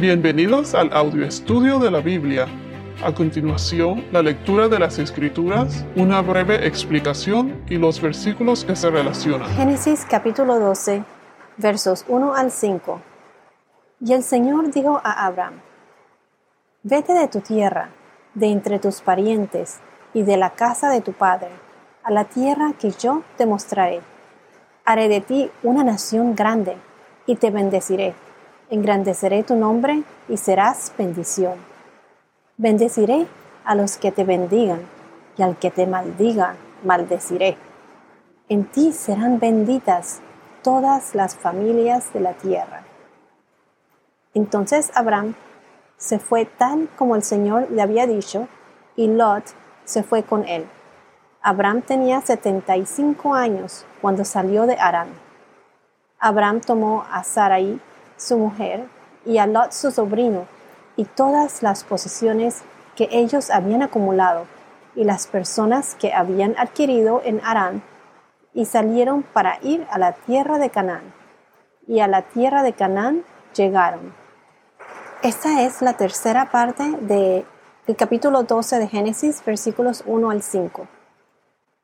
Bienvenidos al audio estudio de la Biblia. A continuación, la lectura de las Escrituras, una breve explicación y los versículos que se relacionan. Génesis capítulo 12, versos 1 al 5. Y el Señor dijo a Abraham, Vete de tu tierra, de entre tus parientes y de la casa de tu padre, a la tierra que yo te mostraré. Haré de ti una nación grande y te bendeciré engrandeceré tu nombre y serás bendición. Bendeciré a los que te bendigan y al que te maldiga, maldeciré. En ti serán benditas todas las familias de la tierra. Entonces Abraham se fue tal como el Señor le había dicho, y Lot se fue con él. Abraham tenía 75 años cuando salió de Arán. Abraham tomó a Sarai, su mujer, y a Lot su sobrino, y todas las posesiones que ellos habían acumulado, y las personas que habían adquirido en Arán, y salieron para ir a la tierra de Canaán. Y a la tierra de Canaán llegaron. Esta es la tercera parte del capítulo 12 de Génesis, versículos 1 al 5.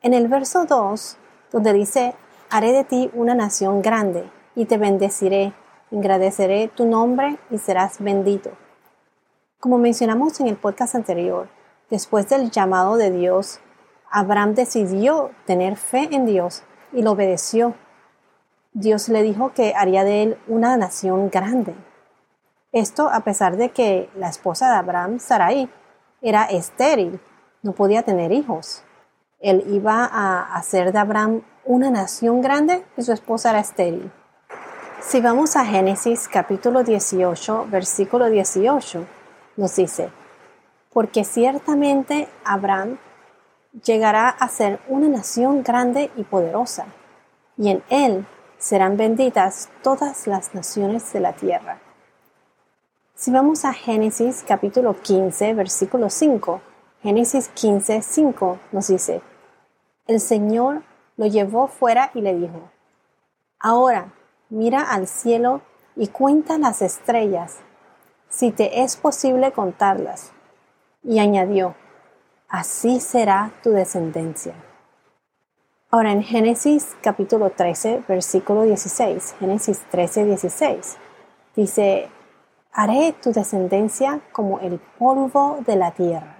En el verso 2, donde dice, haré de ti una nación grande, y te bendeciré, Agradeceré tu nombre y serás bendito. Como mencionamos en el podcast anterior, después del llamado de Dios, Abraham decidió tener fe en Dios y lo obedeció. Dios le dijo que haría de él una nación grande. Esto a pesar de que la esposa de Abraham, Sarai, era estéril, no podía tener hijos. Él iba a hacer de Abraham una nación grande y su esposa era estéril. Si vamos a Génesis capítulo 18, versículo 18, nos dice, porque ciertamente Abraham llegará a ser una nación grande y poderosa, y en él serán benditas todas las naciones de la tierra. Si vamos a Génesis capítulo 15, versículo 5, Génesis 15, 5 nos dice, el Señor lo llevó fuera y le dijo, ahora mira al cielo y cuenta las estrellas, si te es posible contarlas. Y añadió, así será tu descendencia. Ahora en Génesis capítulo 13, versículo 16, Génesis 13, 16, dice, haré tu descendencia como el polvo de la tierra,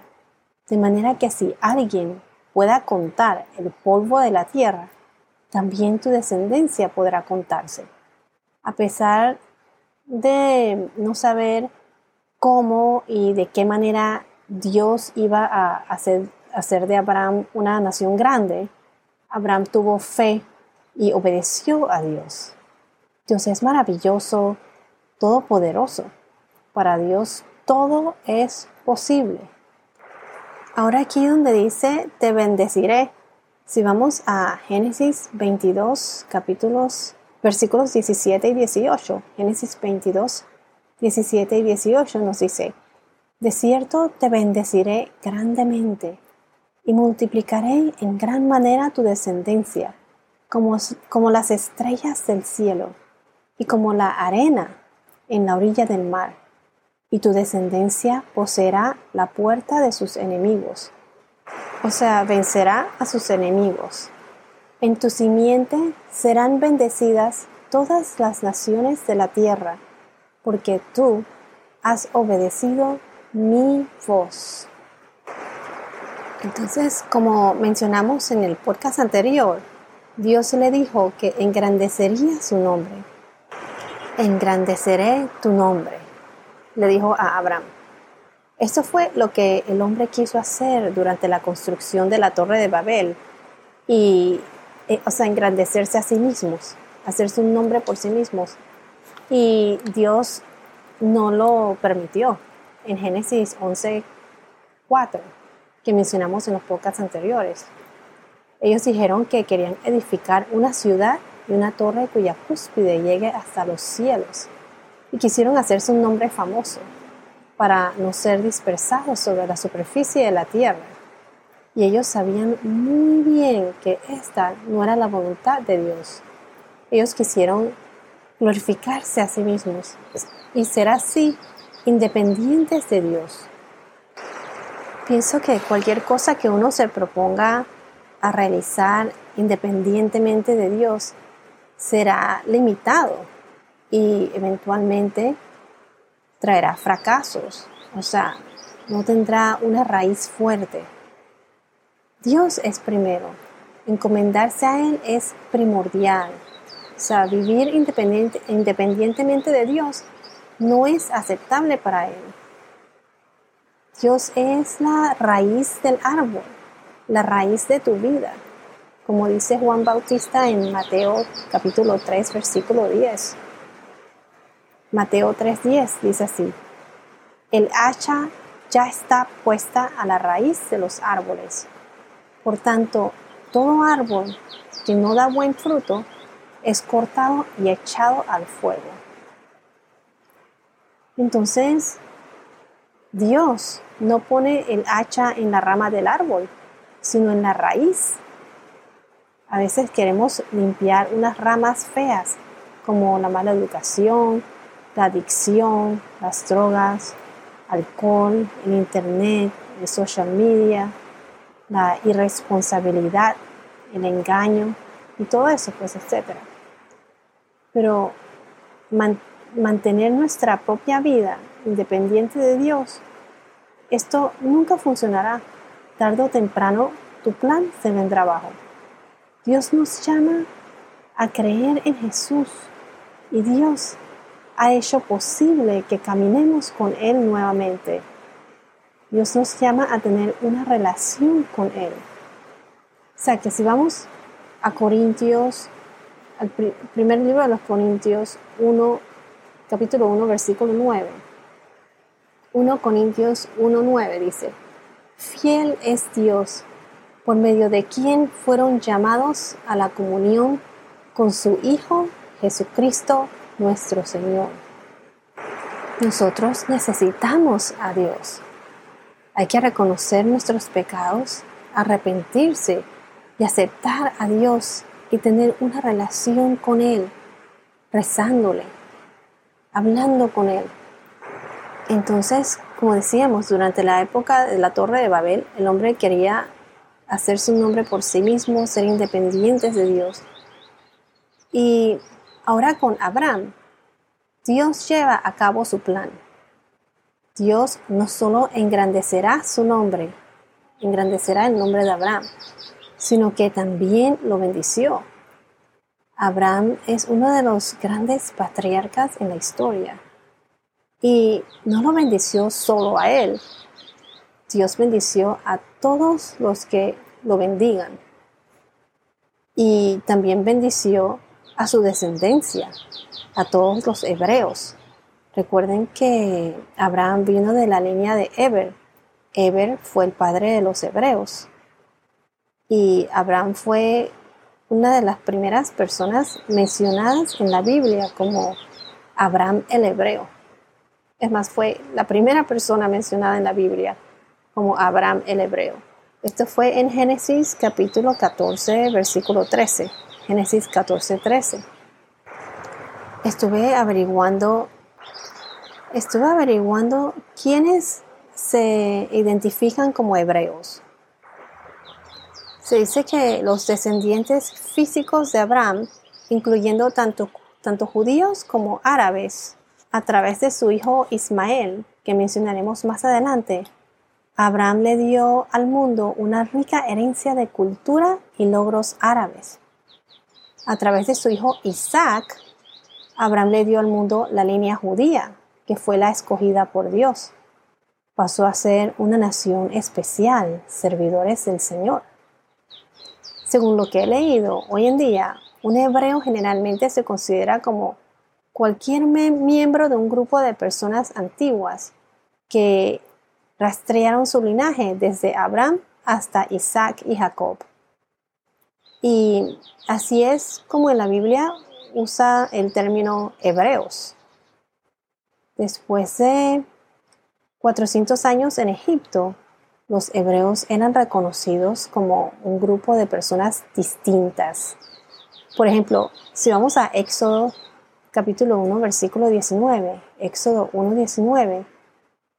de manera que si alguien pueda contar el polvo de la tierra, también tu descendencia podrá contarse a pesar de no saber cómo y de qué manera Dios iba a hacer, hacer de Abraham una nación grande, Abraham tuvo fe y obedeció a Dios. Dios es maravilloso, todopoderoso. Para Dios todo es posible. Ahora aquí donde dice, te bendeciré. Si vamos a Génesis 22, capítulos versículos 17 y 18. Génesis 22, 17 y 18 nos dice, De cierto te bendeciré grandemente y multiplicaré en gran manera tu descendencia, como, como las estrellas del cielo y como la arena en la orilla del mar. Y tu descendencia poseerá la puerta de sus enemigos. O sea, vencerá a sus enemigos. En tu simiente serán bendecidas todas las naciones de la tierra, porque tú has obedecido mi voz. Entonces, como mencionamos en el podcast anterior, Dios le dijo que engrandecería su nombre. Engrandeceré tu nombre, le dijo a Abraham. Esto fue lo que el hombre quiso hacer durante la construcción de la Torre de Babel y eh, o sea, engrandecerse a sí mismos, hacerse un nombre por sí mismos. Y Dios no lo permitió. En Génesis 11, 4, que mencionamos en los podcasts anteriores. Ellos dijeron que querían edificar una ciudad y una torre cuya cúspide llegue hasta los cielos. Y quisieron hacerse un nombre famoso para no ser dispersados sobre la superficie de la tierra y ellos sabían muy bien que esta no era la voluntad de Dios. Ellos quisieron glorificarse a sí mismos y ser así independientes de Dios. Pienso que cualquier cosa que uno se proponga a realizar independientemente de Dios será limitado y eventualmente traerá fracasos, o sea, no tendrá una raíz fuerte. Dios es primero, encomendarse a Él es primordial, o sea, vivir independiente, independientemente de Dios no es aceptable para Él. Dios es la raíz del árbol, la raíz de tu vida, como dice Juan Bautista en Mateo capítulo 3, versículo 10. Mateo 3:10 dice así, el hacha ya está puesta a la raíz de los árboles. Por tanto, todo árbol que no da buen fruto es cortado y echado al fuego. Entonces, Dios no pone el hacha en la rama del árbol, sino en la raíz. A veces queremos limpiar unas ramas feas, como la mala educación, la adicción, las drogas, alcohol, el internet, el social media, la irresponsabilidad, el engaño y todo eso, pues, etcétera. Pero mantener nuestra propia vida independiente de Dios, esto nunca funcionará. Tarde o temprano tu plan se vendrá abajo. Dios nos llama a creer en Jesús y Dios ha hecho posible que caminemos con Él nuevamente. Dios nos llama a tener una relación con Él. O sea que si vamos a Corintios, al primer libro de los Corintios 1, capítulo 1, versículo 9. 1 Corintios 1, 9 dice, Fiel es Dios, por medio de quien fueron llamados a la comunión con su Hijo Jesucristo nuestro Señor. Nosotros necesitamos a Dios. Hay que reconocer nuestros pecados, arrepentirse y aceptar a Dios y tener una relación con Él, rezándole, hablando con Él. Entonces, como decíamos, durante la época de la Torre de Babel, el hombre quería hacerse un nombre por sí mismo, ser independientes de Dios. Y Ahora con Abraham, Dios lleva a cabo su plan. Dios no solo engrandecerá su nombre, engrandecerá el nombre de Abraham, sino que también lo bendició. Abraham es uno de los grandes patriarcas en la historia. Y no lo bendició solo a él. Dios bendició a todos los que lo bendigan. Y también bendició a su descendencia, a todos los hebreos. Recuerden que Abraham vino de la línea de Eber. Eber fue el padre de los hebreos. Y Abraham fue una de las primeras personas mencionadas en la Biblia como Abraham el hebreo. Es más, fue la primera persona mencionada en la Biblia como Abraham el hebreo. Esto fue en Génesis capítulo 14, versículo 13. Génesis 14, 13. Estuve averiguando, estuve averiguando quiénes se identifican como hebreos. Se dice que los descendientes físicos de Abraham, incluyendo tanto, tanto judíos como árabes, a través de su hijo Ismael, que mencionaremos más adelante, Abraham le dio al mundo una rica herencia de cultura y logros árabes a través de su hijo Isaac, Abraham le dio al mundo la línea judía, que fue la escogida por Dios. Pasó a ser una nación especial, servidores del Señor. Según lo que he leído, hoy en día, un hebreo generalmente se considera como cualquier miembro de un grupo de personas antiguas que rastrearon su linaje desde Abraham hasta Isaac y Jacob. Y así es como en la Biblia usa el término hebreos. Después de 400 años en Egipto, los hebreos eran reconocidos como un grupo de personas distintas. Por ejemplo, si vamos a Éxodo capítulo 1, versículo 19, Éxodo 1, 19,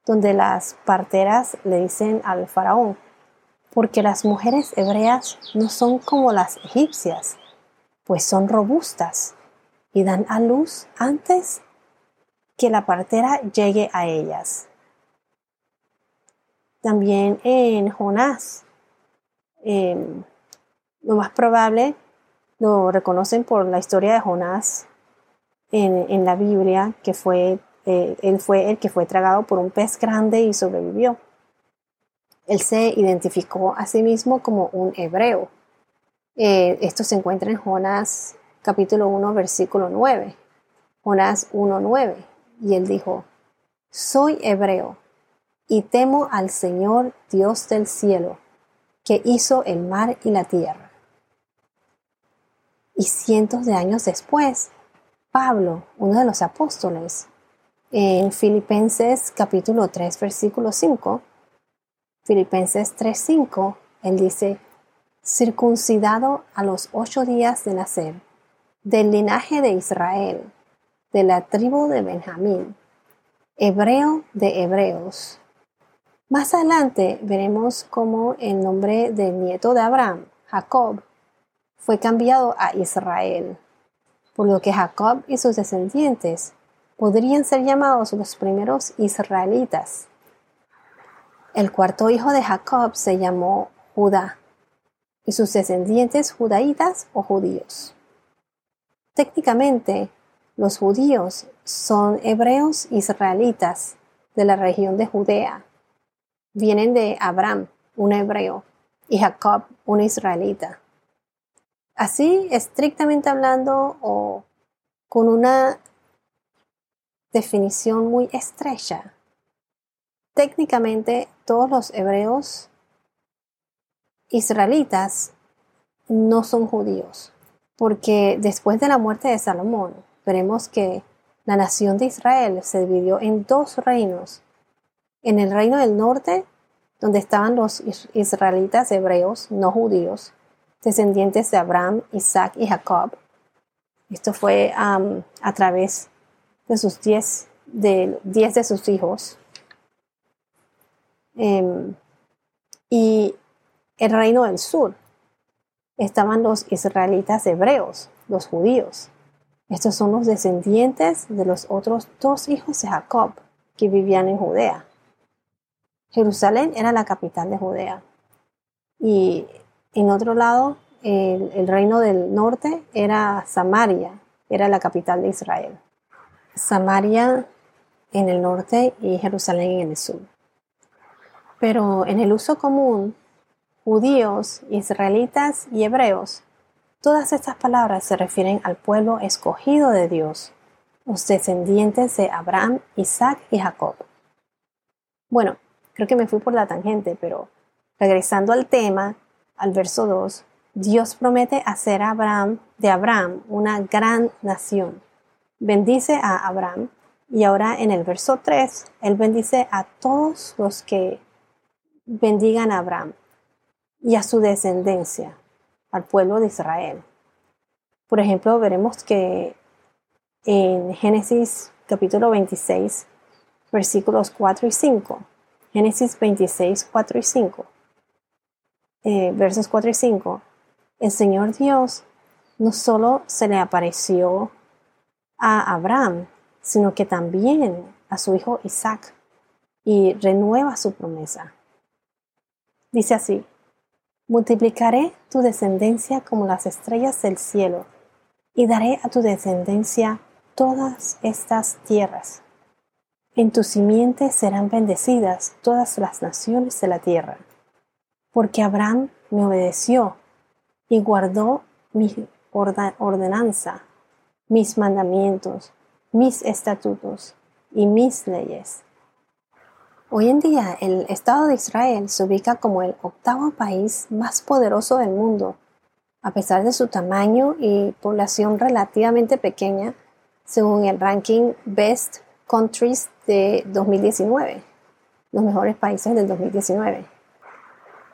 donde las parteras le dicen al faraón, porque las mujeres hebreas no son como las egipcias, pues son robustas y dan a luz antes que la partera llegue a ellas. También en Jonás, em, lo más probable lo reconocen por la historia de Jonás en, la Biblia, que fue, eh, él fue el que fue tragado por un pez grande y sobrevivió. Él se identificó a sí mismo como un hebreo. Eh, esto se encuentra en Jonás capítulo 1, versículo 9. Jonás 1, 9. Y él dijo, soy hebreo y temo al Señor Dios del cielo, que hizo el mar y la tierra. Y cientos de años después, Pablo, uno de los apóstoles, en Filipenses capítulo 3, versículo 5, Filipenses 3, 5, él dice, circuncidado a los ocho días de nacer, del linaje de Israel, de la tribu de Benjamín, hebreo de hebreos. Más adelante veremos cómo el nombre del nieto de Abraham, Jacob, fue cambiado a Israel por lo que Jacob y sus descendientes podrían ser llamados los primeros israelitas. El cuarto hijo de Jacob se llamó Judá y sus descendientes judaítas o judíos. Técnicamente, los judíos son hebreos israelitas de la región de Judea. Vienen de Abraham, un hebreo, y Jacob, un israelita. Así, estrictamente hablando o con una definición muy estrecha, técnicamente todos los hebreos israelitas no son judíos, porque después de la muerte de Salomón, veremos que la nación de Israel se dividió en dos reinos. En el reino del norte, donde estaban los israelitas hebreos no judíos, descendientes de Abraham, Isaac y Jacob. Esto fue a través de sus diez de, diez de sus hijos. Em, y el reino del sur estaban los israelitas hebreos, los judíos. Estos son los descendientes de los otros dos hijos de Jacob que vivían en Judea. Jerusalén era la capital de Judea. Y en otro lado, el, reino del norte era Samaria, era la capital de Israel. Samaria en el norte y Jerusalén en el sur. Pero en el uso común, judíos, israelitas y hebreos, todas estas palabras se refieren al pueblo escogido de Dios, los descendientes de Abraham, Isaac y Jacob. Bueno, creo que me fui por la tangente, pero regresando al tema, al verso 2, Dios promete hacer a Abraham, de Abraham una gran nación. Bendice a Abraham y ahora en el verso 3, Él bendice a todos los que bendigan a Abraham y a su descendencia, al pueblo de Israel. Por ejemplo, veremos que en Génesis capítulo 26, versículos 4 y 5, Génesis 26, 4 y 5, eh, versos 4 y 5, el Señor Dios no solo se le apareció a Abraham, sino que también a su hijo Isaac y renueva su promesa. Dice así, multiplicaré tu descendencia como las estrellas del cielo y daré a tu descendencia todas estas tierras. En tu simiente serán bendecidas todas las naciones de la tierra porque Abraham me obedeció y guardó mi ordenanza, mis mandamientos, mis estatutos y mis leyes. Hoy en día el Estado de Israel se ubica como el octavo país más poderoso del mundo, a pesar de su tamaño y población relativamente pequeña, según el ranking Best Countries de 2019, los mejores países del 2019.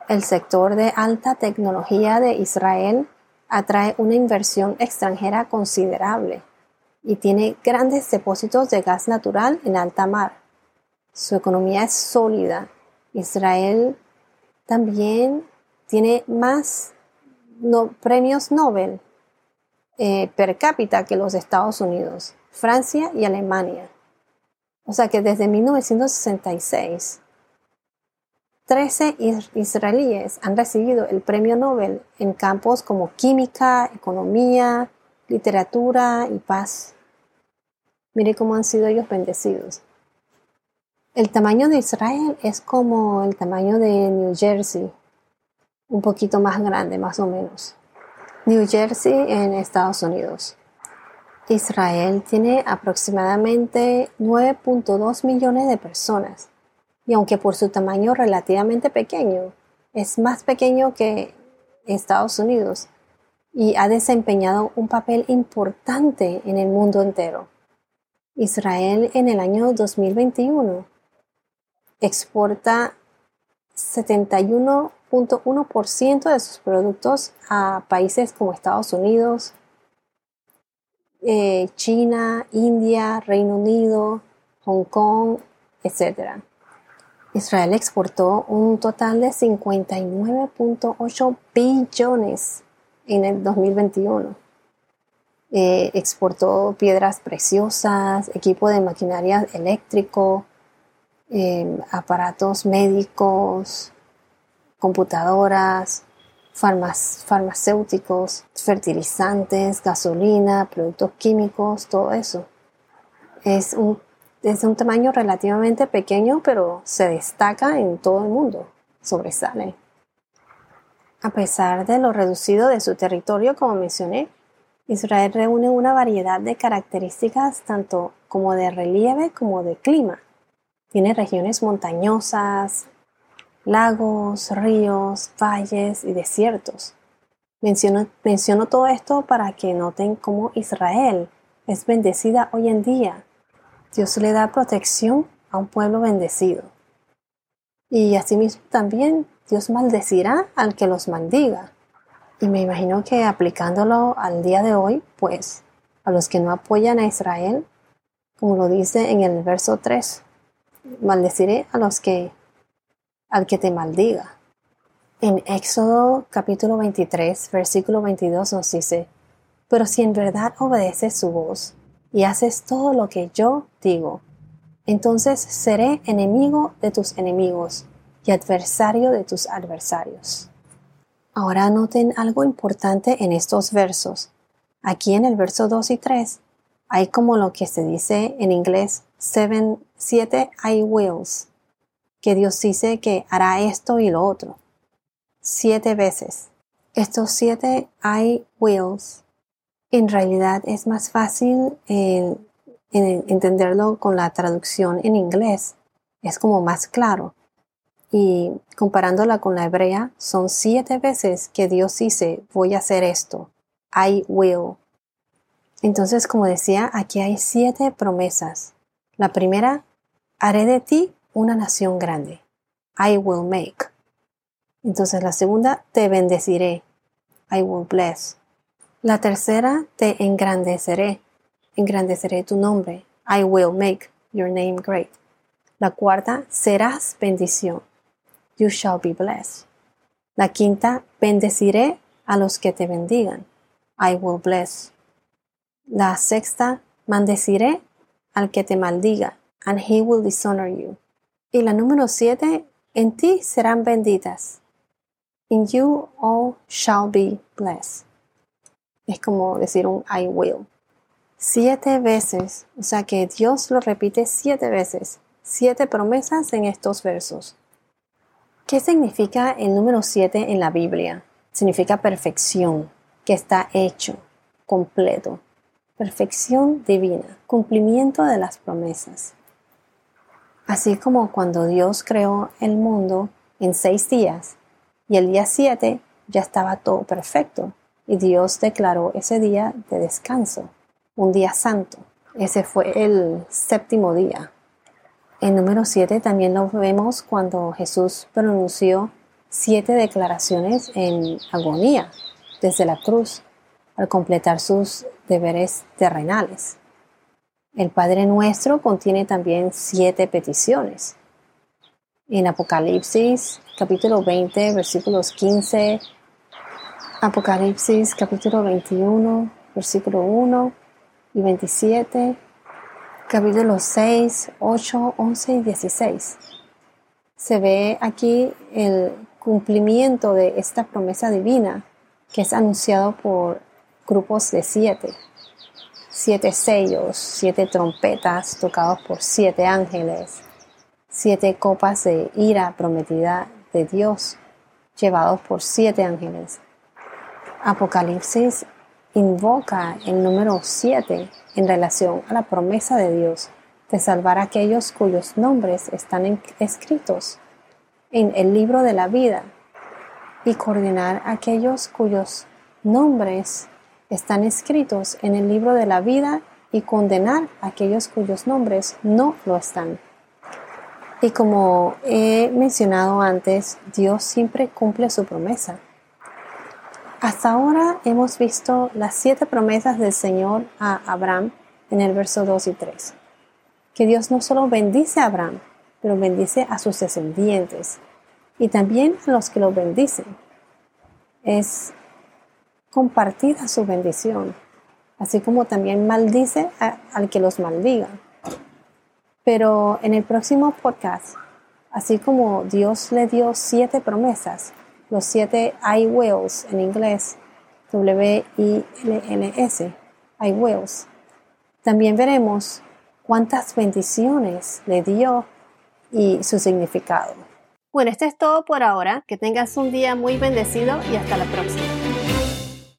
El sector de alta tecnología de Israel atrae una inversión extranjera considerable y tiene grandes depósitos de gas natural en alta mar, Su economía es sólida. Israel también tiene más premios Nobel eh, per cápita que los Estados Unidos, Francia y Alemania. O sea que desde 1966, 13 israelíes han recibido el premio Nobel en campos como química, economía, literatura y paz. Mire cómo han sido ellos bendecidos. El tamaño de Israel es como el tamaño de New Jersey, un poquito más grande, más o menos. New Jersey en Estados Unidos. Israel tiene aproximadamente 9.2 millones de personas y aunque por su tamaño relativamente pequeño, es más pequeño que Estados Unidos y ha desempeñado un papel importante en el mundo entero. Israel en el año 2021 exporta 71.1% de sus productos a países como Estados Unidos, eh, China, India, Reino Unido, Hong Kong, etc. Israel exportó un total de 59.8 billones en el 2021. Eh, exportó piedras preciosas, equipo de maquinaria eléctrico, aparatos médicos, computadoras, farmacéuticos, fertilizantes, gasolina, productos químicos, todo eso. Es un, es un tamaño relativamente pequeño, pero se destaca en todo el mundo, sobresale. A pesar de lo reducido de su territorio, como mencioné, Israel reúne una variedad de características tanto como de relieve como de clima. Tiene regiones montañosas, lagos, ríos, valles y desiertos. Menciono, todo esto para que noten cómo Israel es bendecida hoy en día. Dios le da protección a un pueblo bendecido. Y asimismo también Dios maldecirá al que los maldiga. Y me imagino que aplicándolo al día de hoy, pues a los que no apoyan a Israel, como lo dice en el verso 3, maldeciré a los que al que te maldiga. En Éxodo capítulo 23, versículo 22 nos dice, pero si en verdad obedeces su voz y haces todo lo que yo digo, entonces seré enemigo de tus enemigos y adversario de tus adversarios. Ahora noten algo importante en estos versos. Aquí en el verso 2 y 3 hay como lo que se dice en inglés seven, siete I wills, que Dios dice que hará esto y lo otro. Siete veces. Estos siete I wills, en realidad es más fácil entenderlo con la traducción en inglés. Es como más claro. Y comparándola con la hebrea, son siete veces que Dios dice, voy a hacer esto. I will. Entonces, como decía, aquí hay siete promesas. La primera, haré de ti una nación grande. I will make. Entonces la segunda, te bendeciré. I will bless. La tercera, te engrandeceré. Engrandeceré tu nombre. I will make your name great. La cuarta, serás bendición. You shall be blessed. La quinta, bendeciré a los que te bendigan. I will bless. La sexta, maldeciré al que te maldiga, and he will dishonor you. Y la número siete, en ti serán benditas. In you all shall be blessed. Es como decir un I will. Siete veces, o sea que Dios lo repite siete veces, siete promesas en estos versos. ¿Qué significa el número siete en la Biblia? Significa perfección, que está hecho, completo. Perfección divina, cumplimiento de las promesas. Así como cuando Dios creó el mundo en seis días y el día siete ya estaba todo perfecto y Dios declaró ese día de descanso, un día santo. Ese fue el séptimo día. En número siete también lo vemos cuando Jesús pronunció siete declaraciones en agonía desde la cruz al completar sus deberes terrenales. El Padre Nuestro contiene también siete peticiones. En Apocalipsis capítulo 20 versículos 15, Apocalipsis capítulo 21 versículo 1 y 27, capítulo 6, 8, 11 y 16. Se ve aquí el cumplimiento de esta promesa divina que es anunciado por grupos de siete. Siete sellos, siete trompetas tocados por siete ángeles, siete copas de ira prometida de Dios llevados por siete ángeles. Apocalipsis invoca el número siete en relación a la promesa de Dios de salvar a aquellos cuyos nombres están escritos en el libro de la vida y coordinar a aquellos cuyos nombres están escritos en el libro de la vida y condenar a aquellos cuyos nombres no lo están. Y como he mencionado antes, Dios siempre cumple su promesa. Hasta ahora hemos visto las siete promesas del Señor a Abraham en el verso 2 y 3. Que Dios no solo bendice a Abraham, pero bendice a sus descendientes y también a los que lo bendicen. Es compartida su bendición, así como también maldice al que los maldiga. Pero en el próximo podcast, así como Dios le dio siete promesas, los siete I wills en inglés, W-I-L-N-S, I wills, también veremos cuántas bendiciones le dio y su significado. Bueno, esto es todo por ahora. Que tengas un día muy bendecido y hasta la próxima.